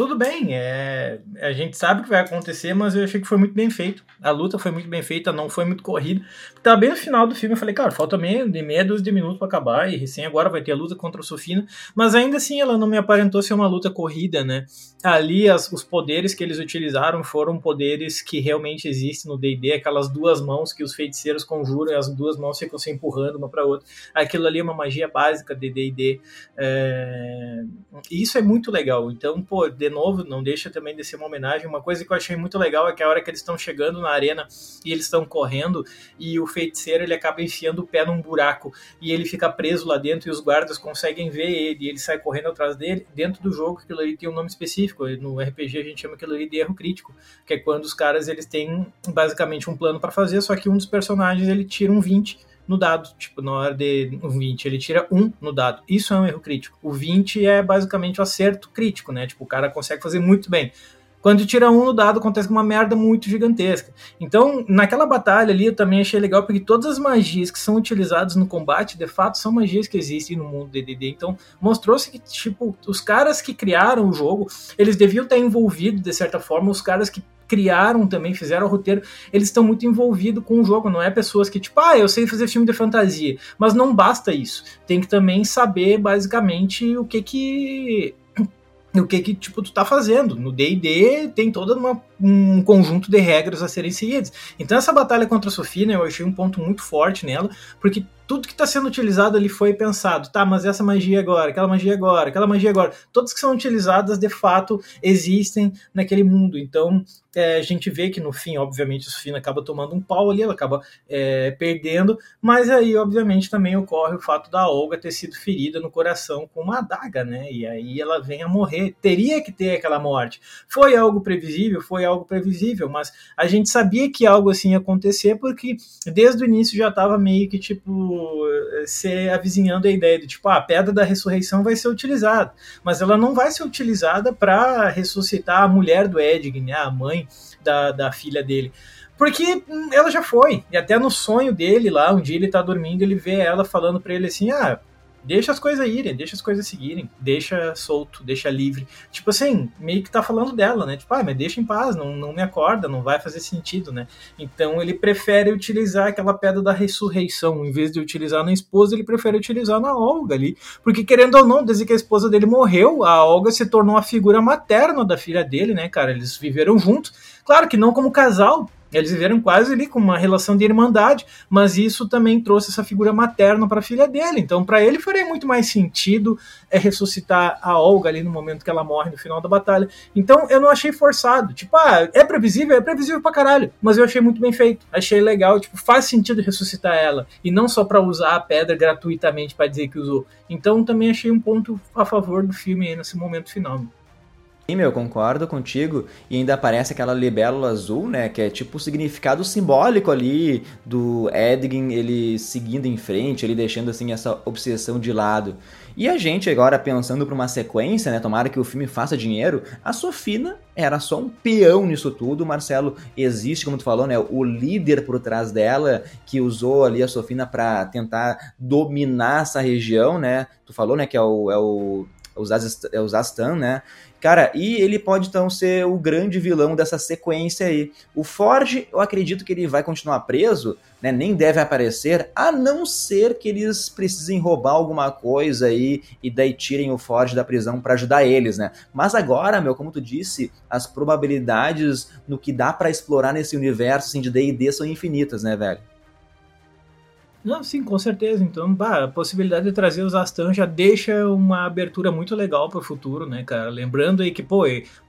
tudo bem, é, a gente sabe o que vai acontecer, mas eu achei que foi muito bem feito. A luta foi muito bem feita, não foi muito corrida. Tava bem no final do filme, eu falei, cara, falta meia, de meia dúzia de minutos para acabar, e recém agora vai ter a luta contra a Sofina, mas ainda assim ela não me aparentou ser uma luta corrida, né? Ali as, os poderes que eles utilizaram foram poderes que realmente existem no D&D, aquelas duas mãos que os feiticeiros conjuram e as duas mãos ficam se empurrando uma para outra. Aquilo ali é uma magia básica de D&D. É... Isso é muito legal. Então, pô, de novo, não deixa também de ser uma homenagem. Uma coisa que eu achei muito legal é que a hora que eles estão chegando na arena e eles estão correndo e o feiticeiro ele acaba enfiando o pé num buraco e ele fica preso lá dentro e os guardas conseguem ver ele e ele sai correndo atrás dele. Dentro do jogo, aquilo ali tem um nome específico. No RPG a gente chama aquilo ali de erro crítico, que é quando os caras eles têm basicamente um plano para fazer, só que um dos personagens ele tira um 20 no dado. Tipo, na hora de um 20, ele tira um no dado. Isso é um erro crítico. O 20 é basicamente o acerto crítico, né? Tipo, o cara consegue fazer muito bem. Quando tira um no dado, acontece uma merda muito gigantesca. Então, naquela batalha ali, eu também achei legal, porque todas as magias que são utilizadas no combate, de fato, são magias que existem no mundo DDD. Então, mostrou-se que, tipo, os caras que criaram o jogo, eles deviam estar envolvidos, de certa forma, os caras que criaram também, fizeram o roteiro, eles estão muito envolvidos com o jogo, não é pessoas que, tipo, ah, eu sei fazer filme de fantasia, mas não basta isso. Tem que também saber, basicamente, o que que o que que tipo tu tá fazendo. No D&D tem todo uma, um conjunto de regras a serem seguidas. Então essa batalha contra a Sofia, eu achei um ponto muito forte nela, porque tudo que está sendo utilizado ali foi pensado, tá, mas essa magia agora, aquela magia agora, aquela magia agora, todas que são utilizadas de fato existem naquele mundo. Então é, a gente vê que no fim, obviamente, o Sofina acaba tomando um pau ali, ela acaba é, perdendo, mas aí, obviamente, também ocorre o fato da Olga ter sido ferida no coração com uma adaga, né? E aí ela vem a morrer. Teria que ter aquela morte. Foi algo previsível? Foi algo previsível, mas a gente sabia que algo assim ia acontecer porque desde o início já estava meio que tipo se avizinhando a ideia de tipo, ah, a pedra da ressurreição vai ser utilizada, mas ela não vai ser utilizada para ressuscitar a mulher do Edg, né, a mãe da, da filha dele. Porque ela já foi, e até no sonho dele lá, um dia ele tá dormindo, ele vê ela falando para ele assim: ah, deixa as coisas irem, deixa as coisas seguirem, deixa solto, deixa livre. Tipo assim, meio que tá falando dela, né? Tipo, ah, mas deixa em paz, não, não me acorda, não vai fazer sentido, né? Então ele prefere utilizar aquela pedra da ressurreição, em vez de utilizar na esposa, ele prefere utilizar na Olga ali. Porque querendo ou não, desde que a esposa dele morreu, a Olga se tornou a figura materna da filha dele, né, cara? Eles viveram juntos. Claro que não como casal, eles viveram quase ali com uma relação de irmandade, mas isso também trouxe essa figura materna para a filha dele. Então, para ele faria muito mais sentido é ressuscitar a Olga ali no momento que ela morre no final da batalha. Então, eu não achei forçado. Tipo, ah, é previsível, é previsível pra caralho, mas eu achei muito bem feito. Achei legal, tipo, faz sentido ressuscitar ela e não só para usar a pedra gratuitamente para dizer que usou. Então, também achei um ponto a favor do filme aí nesse momento final. Sim, meu, concordo contigo. E ainda aparece aquela libélula azul, né? Que é tipo o significado simbólico ali do Edgin, ele seguindo em frente, ele deixando assim essa obsessão de lado. E a gente agora pensando para uma sequência, né? Tomara que o filme faça dinheiro. A Sofina era só um peão nisso tudo. O Marcelo existe, como tu falou, né? O líder por trás dela que usou ali a Sofina para tentar dominar essa região, né? Tu falou, né? Que é o, é o é o Zastan, né? Cara, e ele pode então ser o grande vilão dessa sequência aí. O Ford, eu acredito que ele vai continuar preso, né? Nem deve aparecer, a não ser que eles precisem roubar alguma coisa aí e daí tirem o Ford da prisão para ajudar eles, né? Mas agora, meu, como tu disse, as probabilidades no que dá para explorar nesse universo assim, de D&D são infinitas, né, velho? Não, sim, com certeza. Então, bah, a possibilidade de trazer os Astan já deixa uma abertura muito legal para o futuro, né, cara? Lembrando aí que, pô,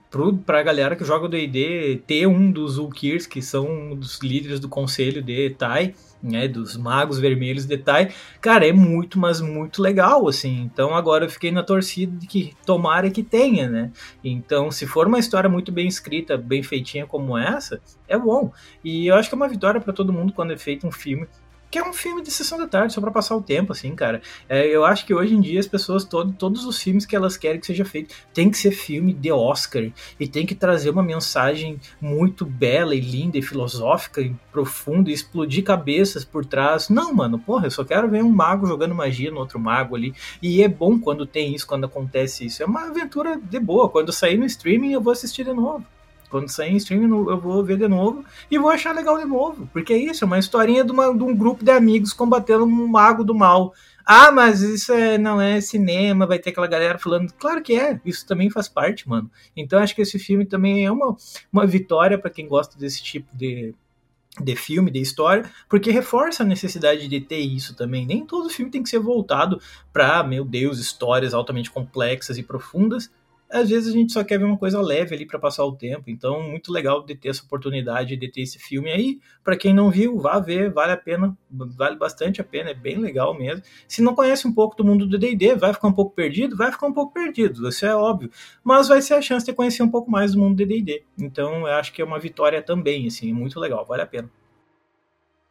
pro, pra galera que joga o D&D, ter um dos Ulkirs, que são um dos líderes do conselho de Tai, né, dos magos vermelhos de Tai, cara, é muito, mas muito legal, assim. Então agora eu fiquei na torcida de que tomara que tenha, né? Então, se for uma história muito bem escrita, bem feitinha como essa, é bom. E eu acho que é uma vitória para todo mundo quando é feito um filme que é um filme de sessão da tarde, só para passar o tempo, assim, cara. É, eu acho que hoje em dia as pessoas, todo, todos os filmes que elas querem que seja feito, tem que ser filme de Oscar e tem que trazer uma mensagem muito bela e linda e filosófica e profunda e explodir cabeças por trás. Não, mano, porra, eu só quero ver um mago jogando magia no outro mago ali. E é bom quando tem isso, quando acontece isso. É uma aventura de boa. Quando sair no streaming, eu vou assistir de novo. Quando sair em streaming, eu vou ver de novo e vou achar legal de novo. Porque é isso, é uma historinha de, uma, de um grupo de amigos combatendo um mago do mal. Ah, mas isso é, não é cinema, vai ter aquela galera falando. Claro que é, isso também faz parte, mano. Então acho que esse filme também é uma, uma vitória para quem gosta desse tipo de, de filme, de história, porque reforça a necessidade de ter isso também. Nem todo filme tem que ser voltado para, meu Deus, histórias altamente complexas e profundas às vezes a gente só quer ver uma coisa leve ali para passar o tempo. Então, muito legal de ter essa oportunidade de ter esse filme aí. Para quem não viu, vá ver, vale a pena, vale bastante a pena, é bem legal mesmo. Se não conhece um pouco do mundo do D&D, vai ficar um pouco perdido, vai ficar um pouco perdido, isso é óbvio. Mas vai ser a chance de conhecer um pouco mais do mundo do D&D. Então, eu acho que é uma vitória também, assim, muito legal, vale a pena.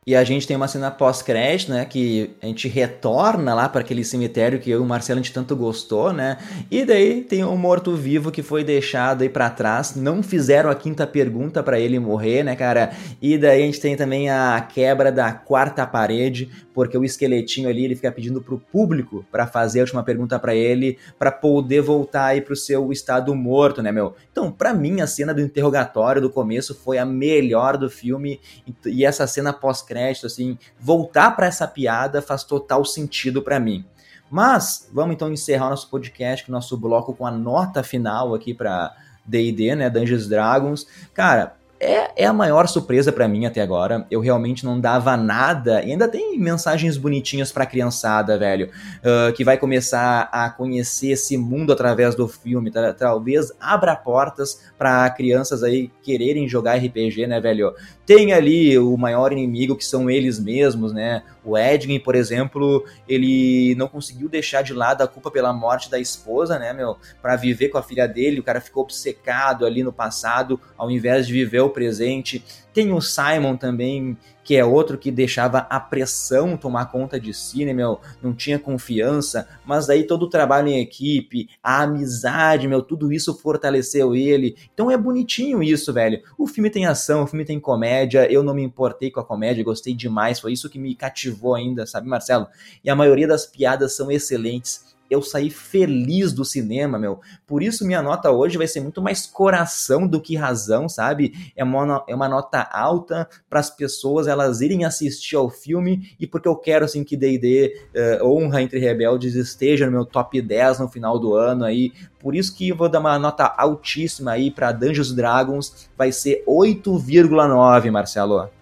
E a gente tem uma cena pós-crédito, né? Que a gente retorna lá para aquele cemitério que eu e o Marcelo a gente tanto gostou, né? E daí tem um morto-vivo que foi deixado aí para trás. Não fizeram a quinta pergunta para ele morrer, né, cara? E daí a gente tem também a quebra da quarta parede, porque o esqueletinho ali ele fica pedindo pro público para fazer a última pergunta para ele, para poder voltar aí pro seu estado morto, né, meu? Então, para mim, a cena do interrogatório do começo foi a melhor do filme. E essa cena pós crédito, assim, voltar para essa piada faz total sentido para mim. Mas vamos então encerrar o nosso podcast, o nosso bloco com a nota final aqui para D&D, né, Dungeons Dragons. Cara, é, é a maior surpresa para mim até agora. Eu realmente não dava nada. E ainda tem mensagens bonitinhas pra criançada, velho. Uh, que vai começar a conhecer esse mundo através do filme. Talvez abra portas para crianças aí quererem jogar RPG, né, velho? Tem ali o maior inimigo que são eles mesmos, né? O Edwin, por exemplo, ele não conseguiu deixar de lado a culpa pela morte da esposa, né, meu? Pra viver com a filha dele. O cara ficou obcecado ali no passado, ao invés de viver o presente. Tem o Simon também, que é outro que deixava a pressão tomar conta de si, né, meu? Não tinha confiança, mas daí todo o trabalho em equipe, a amizade, meu, tudo isso fortaleceu ele. Então é bonitinho isso, velho. O filme tem ação, o filme tem comédia, eu não me importei com a comédia, gostei demais, foi isso que me cativou ainda, sabe, Marcelo? E a maioria das piadas são excelentes eu saí feliz do cinema, meu. Por isso minha nota hoje vai ser muito mais coração do que razão, sabe? É uma, é uma nota alta para as pessoas elas irem assistir ao filme e porque eu quero assim que D&D uh, eh, Honra entre Rebeldes esteja no meu top 10 no final do ano aí. Por isso que vou dar uma nota altíssima aí para Dungeons Dragons, vai ser 8,9, Marcelo.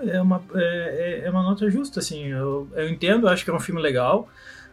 É uma, é, é, é uma nota justa, assim. Eu, eu entendo, acho que é um filme legal.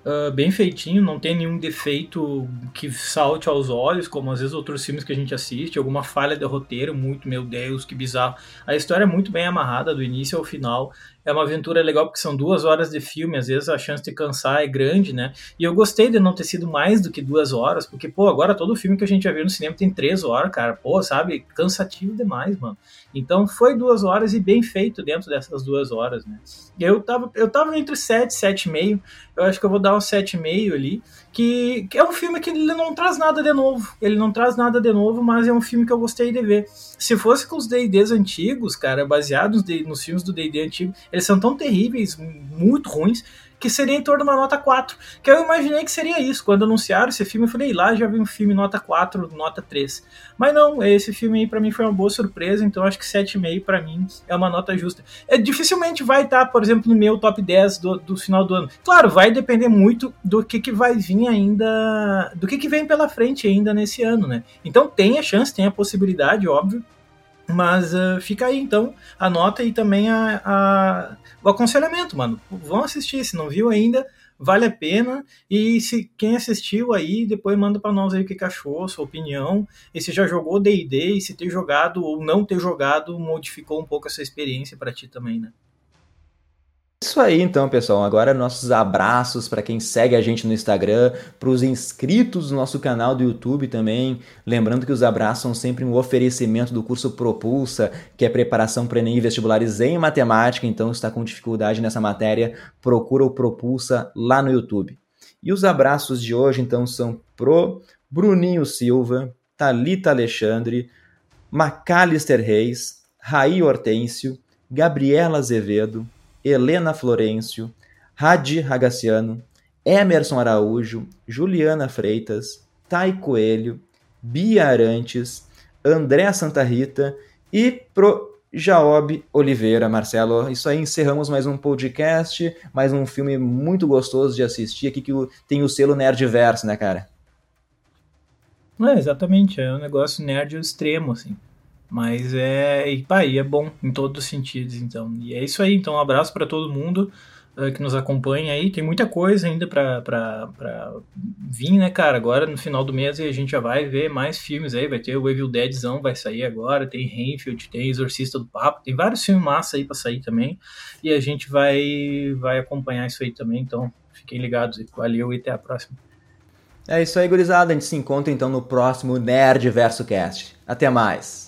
uh, bem feitinho, não tem nenhum defeito que salte aos olhos, como às vezes outros filmes que a gente assiste, alguma falha de roteiro, muito, meu Deus, que bizarro. A história é muito bem amarrada, do início ao final. É uma aventura legal porque são duas horas de filme, às vezes a chance de cansar é grande, né? E eu gostei de não ter sido mais do que duas horas, porque, pô, agora todo filme que a gente já viu no cinema tem três horas, cara. Pô, sabe? Cansativo demais, mano. Então foi duas horas e bem feito dentro dessas duas horas, né? Eu tava, eu tava entre sete, sete e meio. Eu acho que eu vou dar um sete e meio ali que, que, é um filme que ele não traz nada de novo. Ele não traz nada de novo, mas é um filme que eu gostei de ver. Se fosse com os D&Ds antigos, cara, baseados nos filmes do D&D antigo, eles são tão terríveis, muito ruins, que seria em torno de uma nota 4. Que eu imaginei que seria isso. Quando anunciaram esse filme, eu falei, lá já vi um filme nota 4, nota 3. Mas não, esse filme aí para mim foi uma boa surpresa, então acho que 7,5 para mim é uma nota justa. É, dificilmente vai estar, tá, por exemplo, no meu top 10 do, do final do ano. Claro, vai depender muito do que, que vai vir ainda, do que, que vem pela frente ainda nesse ano, né? Então tem a chance, tem a possibilidade, óbvio, mas uh, fica aí então a nota e também a, a, o aconselhamento, mano. Vão assistir, se não viu ainda, vale a pena. E se quem assistiu aí, depois manda para nós aí o que, achou, sua opinião. E se já jogou D&D e se ter jogado ou não ter jogado modificou um pouco essa experiência para ti também, né? Isso aí então, pessoal. Agora nossos abraços para quem segue a gente no Instagram, para os inscritos do nosso canal do YouTube também. Lembrando que os abraços são sempre um oferecimento do curso Propulsa, que é preparação para Enem e vestibulares em matemática. Então, está com dificuldade nessa matéria, procura o Propulsa lá no YouTube. E os abraços de hoje então são pro Bruninho Silva, Talita Alexandre, Macalister Reis, Raí Hortêncio, Gabriela Azevedo, Helena Florencio, Hadi Ragaciano, Emerson Araújo, Juliana Freitas, Tai Coelho, Bia Arantes, André Santa Rita e pro Jaob Oliveira, Marcelo. Isso aí, encerramos mais um podcast, mais um filme muito gostoso de assistir aqui que tem o selo Nerdverso, né, cara? É, exatamente, é um negócio nerd extremo, assim. Mas é. E, pá, e é bom em todos os sentidos, então. E é isso aí. Então, um abraço para todo mundo uh, que nos acompanha aí. Tem muita coisa ainda pra vir, né, cara? Agora no final do mês a gente já vai ver mais filmes aí. Vai ter o Evil Deadzão, vai sair agora. Tem Renfield, tem Exorcista do Papo. Tem vários filmes massa aí pra sair também. E a gente vai, vai acompanhar isso aí também. Então, fiquem ligados. Valeu e até a próxima. É isso aí, gurizada. A gente se encontra então no próximo Nerd Verso Cast. Até mais.